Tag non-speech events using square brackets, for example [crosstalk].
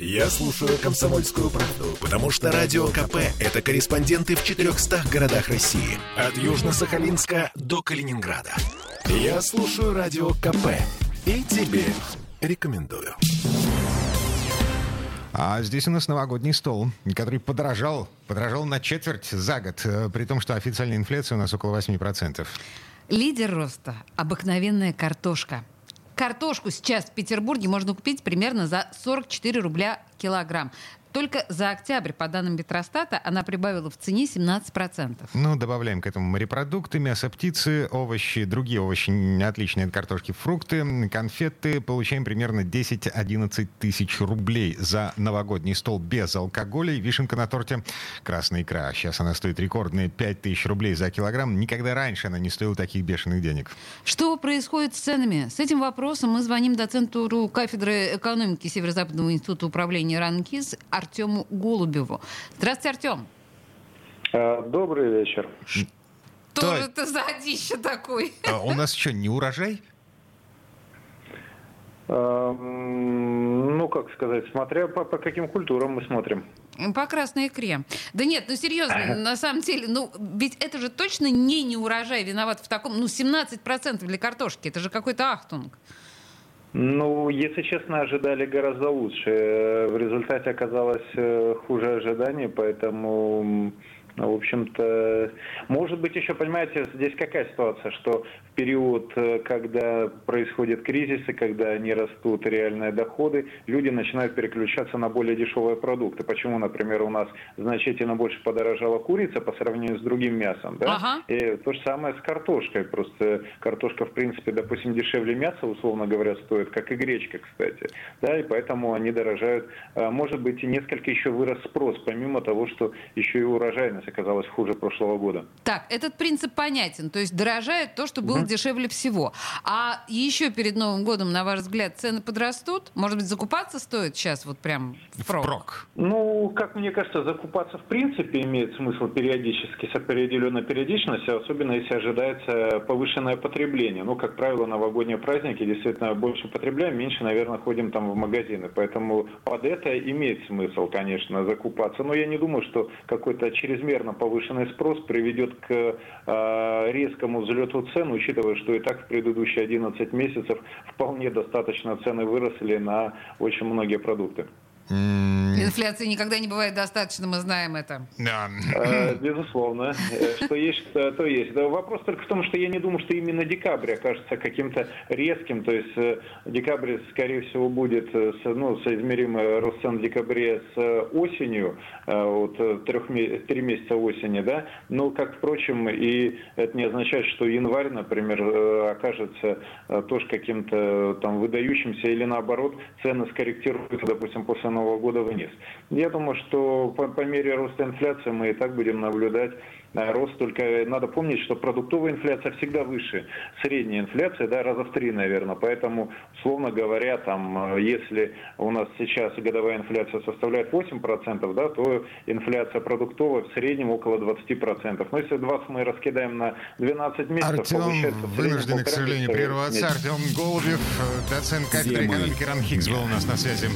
Я слушаю «Комсомольскую правду», потому что «Радио КП» — это корреспонденты в 400 городах России. От Южно-Сахалинска до Калининграда. Я слушаю «Радио КП» и тебе рекомендую. А здесь у нас новогодний стол, который подорожал, подорожал на четверть за год, э, при том, что официальная инфляция у нас около 8%. Лидер роста – обыкновенная картошка. Картошку сейчас в Петербурге можно купить примерно за 44 рубля килограмм. Только за октябрь, по данным Петростата, она прибавила в цене 17%. Ну, добавляем к этому морепродукты, мясо птицы, овощи, другие овощи отличные от картошки, фрукты, конфеты. Получаем примерно 10-11 тысяч рублей за новогодний стол без алкоголя. И вишенка на торте – красная икра. Сейчас она стоит рекордные 5 тысяч рублей за килограмм. Никогда раньше она не стоила таких бешеных денег. Что происходит с ценами? С этим вопросом мы звоним доценту кафедры экономики Северо-Западного института управления РАНКИС Артему Голубеву. Здравствуйте, Артем. А, добрый вечер. Что же это за одище такой? А у нас что, не урожай? А, ну, как сказать, смотря по, по каким культурам мы смотрим. По красной икре. Да нет, ну серьезно, [laughs] на самом деле, ну ведь это же точно не неурожай виноват в таком, ну 17% для картошки, это же какой-то ахтунг. Ну, если честно, ожидали гораздо лучше. В результате оказалось э, хуже ожиданий, поэтому в общем-то, может быть, еще, понимаете, здесь какая ситуация, что в период, э, когда происходят кризисы, когда не растут реальные доходы, люди начинают переключаться на более дешевые продукты. Почему, например, у нас значительно больше подорожала курица по сравнению с другим мясом, да? Ага. И то же самое с картошкой. Просто картошка, в принципе, допустим, дешевле мяса, условно говоря, стоит, как и гречка, кстати. Да, и поэтому они дорожают. А, может быть, и несколько еще вырос спрос, помимо того, что еще и урожайность оказалась хуже прошлого года. Так, этот принцип понятен. То есть дорожает то, что было угу. дешевле всего. А еще перед Новым годом, на ваш взгляд, цены подрастут? Может быть, закупаться стоит сейчас вот прям впрок? впрок? Ну, как мне кажется, закупаться в принципе имеет смысл периодически, с определенной периодичностью, особенно если ожидается повышенное потребление. Ну, как правило, новогодние праздники действительно больше потребляем, меньше, наверное, ходим там в магазины. Поэтому под это имеет смысл, конечно, закупаться. Но я не думаю, что какой-то чрезмерный чрезмерно повышенный спрос приведет к э, резкому взлету цен, учитывая, что и так в предыдущие 11 месяцев вполне достаточно цены выросли на очень многие продукты. Инфляции никогда не бывает достаточно, мы знаем это. Да. Э, безусловно. Э, что есть, то есть. Вопрос только в том, что я не думаю, что именно декабрь окажется каким-то резким. То есть э, декабрь, скорее всего, будет ну, соизмеримый рост цен в декабре с осенью, вот трех, три месяца осени, да. Но, как, впрочем, и это не означает, что январь, например, окажется тоже каким-то там выдающимся или наоборот цены скорректируются, допустим, после Нового года вниз. Я думаю, что по, по мере роста инфляции мы и так будем наблюдать Э, рост, только надо помнить, что продуктовая инфляция всегда выше средней инфляции, да, раза в три, наверное. Поэтому, условно говоря, там, э, если у нас сейчас годовая инфляция составляет 8%, да, то инфляция продуктовая в среднем около 20%. Но если 20 мы раскидаем на 12 месяцев, Артем получается... вынужден, к сожалению, прерваться. Артем Голубев, доцент кафедры экономики РАНХИКС был у нас на связи.